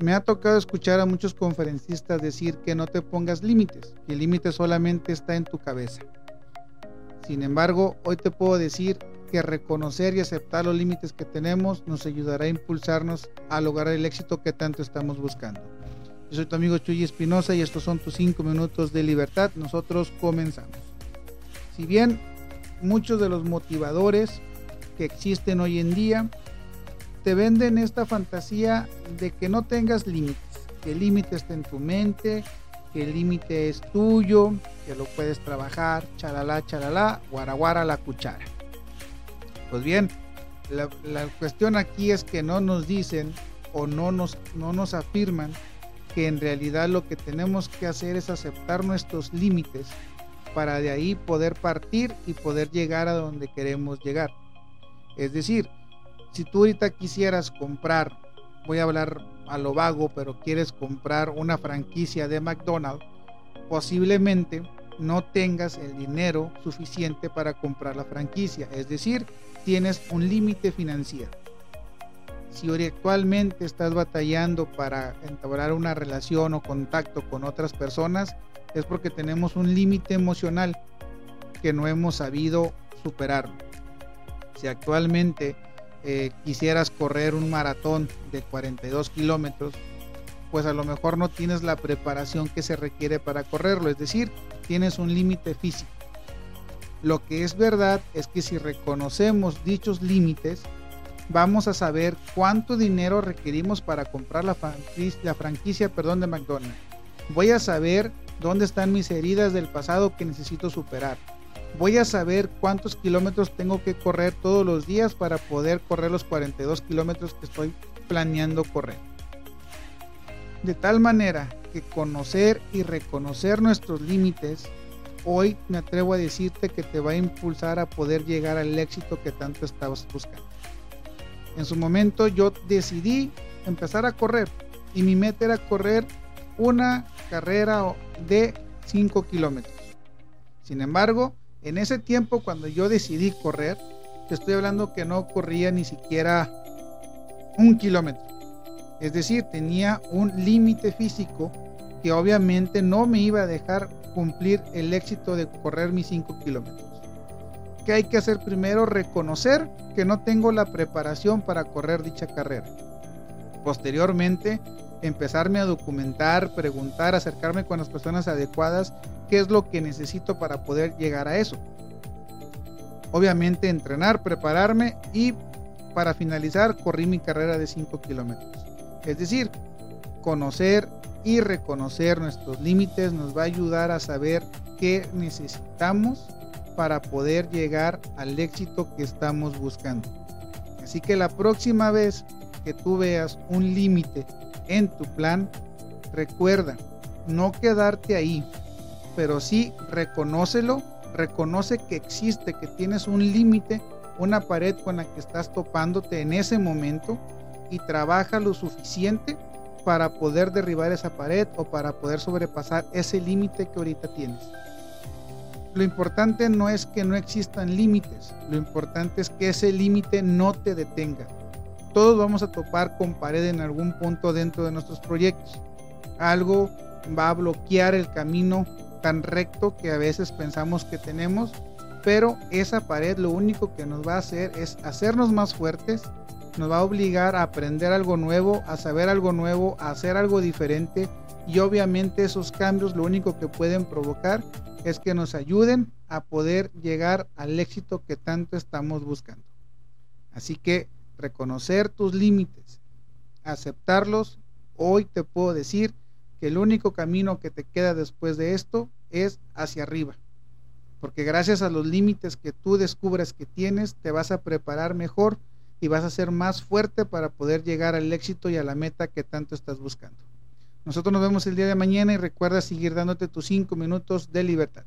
Me ha tocado escuchar a muchos conferencistas decir que no te pongas límites, que el límite solamente está en tu cabeza. Sin embargo, hoy te puedo decir que reconocer y aceptar los límites que tenemos nos ayudará a impulsarnos a lograr el éxito que tanto estamos buscando. Yo soy tu amigo Chuy Espinosa y estos son tus 5 minutos de libertad. Nosotros comenzamos. Si bien muchos de los motivadores que existen hoy en día te venden esta fantasía de que no tengas límites, que el límite está en tu mente, que el límite es tuyo, que lo puedes trabajar, chalala, chalala, guaraguara la cuchara. Pues bien, la, la, cuestión aquí es que no nos dicen o no nos, no nos afirman que en realidad lo que tenemos que hacer es aceptar nuestros límites para de ahí poder partir y poder llegar a donde queremos llegar. Es decir, si tú ahorita quisieras comprar, voy a hablar a lo vago, pero quieres comprar una franquicia de McDonald's, posiblemente no tengas el dinero suficiente para comprar la franquicia, es decir, tienes un límite financiero. Si actualmente estás batallando para entablar una relación o contacto con otras personas, es porque tenemos un límite emocional que no hemos sabido superar. Si actualmente eh, quisieras correr un maratón de 42 kilómetros, pues a lo mejor no tienes la preparación que se requiere para correrlo, es decir, tienes un límite físico. Lo que es verdad es que si reconocemos dichos límites, vamos a saber cuánto dinero requerimos para comprar la franquicia, la franquicia perdón, de McDonald's. Voy a saber dónde están mis heridas del pasado que necesito superar voy a saber cuántos kilómetros tengo que correr todos los días para poder correr los 42 kilómetros que estoy planeando correr. De tal manera que conocer y reconocer nuestros límites, hoy me atrevo a decirte que te va a impulsar a poder llegar al éxito que tanto estabas buscando. En su momento yo decidí empezar a correr y mi meta era correr una carrera de 5 kilómetros. Sin embargo, en ese tiempo cuando yo decidí correr, te estoy hablando que no corría ni siquiera un kilómetro. Es decir, tenía un límite físico que obviamente no me iba a dejar cumplir el éxito de correr mis 5 kilómetros. ¿Qué hay que hacer primero? Reconocer que no tengo la preparación para correr dicha carrera. Posteriormente, empezarme a documentar, preguntar, acercarme con las personas adecuadas, qué es lo que necesito para poder llegar a eso. Obviamente entrenar, prepararme y para finalizar corrí mi carrera de 5 kilómetros. Es decir, conocer y reconocer nuestros límites nos va a ayudar a saber qué necesitamos para poder llegar al éxito que estamos buscando. Así que la próxima vez que tú veas un límite en tu plan, recuerda, no quedarte ahí, pero sí reconócelo, reconoce que existe, que tienes un límite, una pared con la que estás topándote en ese momento y trabaja lo suficiente para poder derribar esa pared o para poder sobrepasar ese límite que ahorita tienes. Lo importante no es que no existan límites, lo importante es que ese límite no te detenga todos vamos a topar con pared en algún punto dentro de nuestros proyectos. Algo va a bloquear el camino tan recto que a veces pensamos que tenemos, pero esa pared lo único que nos va a hacer es hacernos más fuertes, nos va a obligar a aprender algo nuevo, a saber algo nuevo, a hacer algo diferente y obviamente esos cambios lo único que pueden provocar es que nos ayuden a poder llegar al éxito que tanto estamos buscando. Así que reconocer tus límites, aceptarlos, hoy te puedo decir que el único camino que te queda después de esto es hacia arriba. Porque gracias a los límites que tú descubres que tienes, te vas a preparar mejor y vas a ser más fuerte para poder llegar al éxito y a la meta que tanto estás buscando. Nosotros nos vemos el día de mañana y recuerda seguir dándote tus cinco minutos de libertad.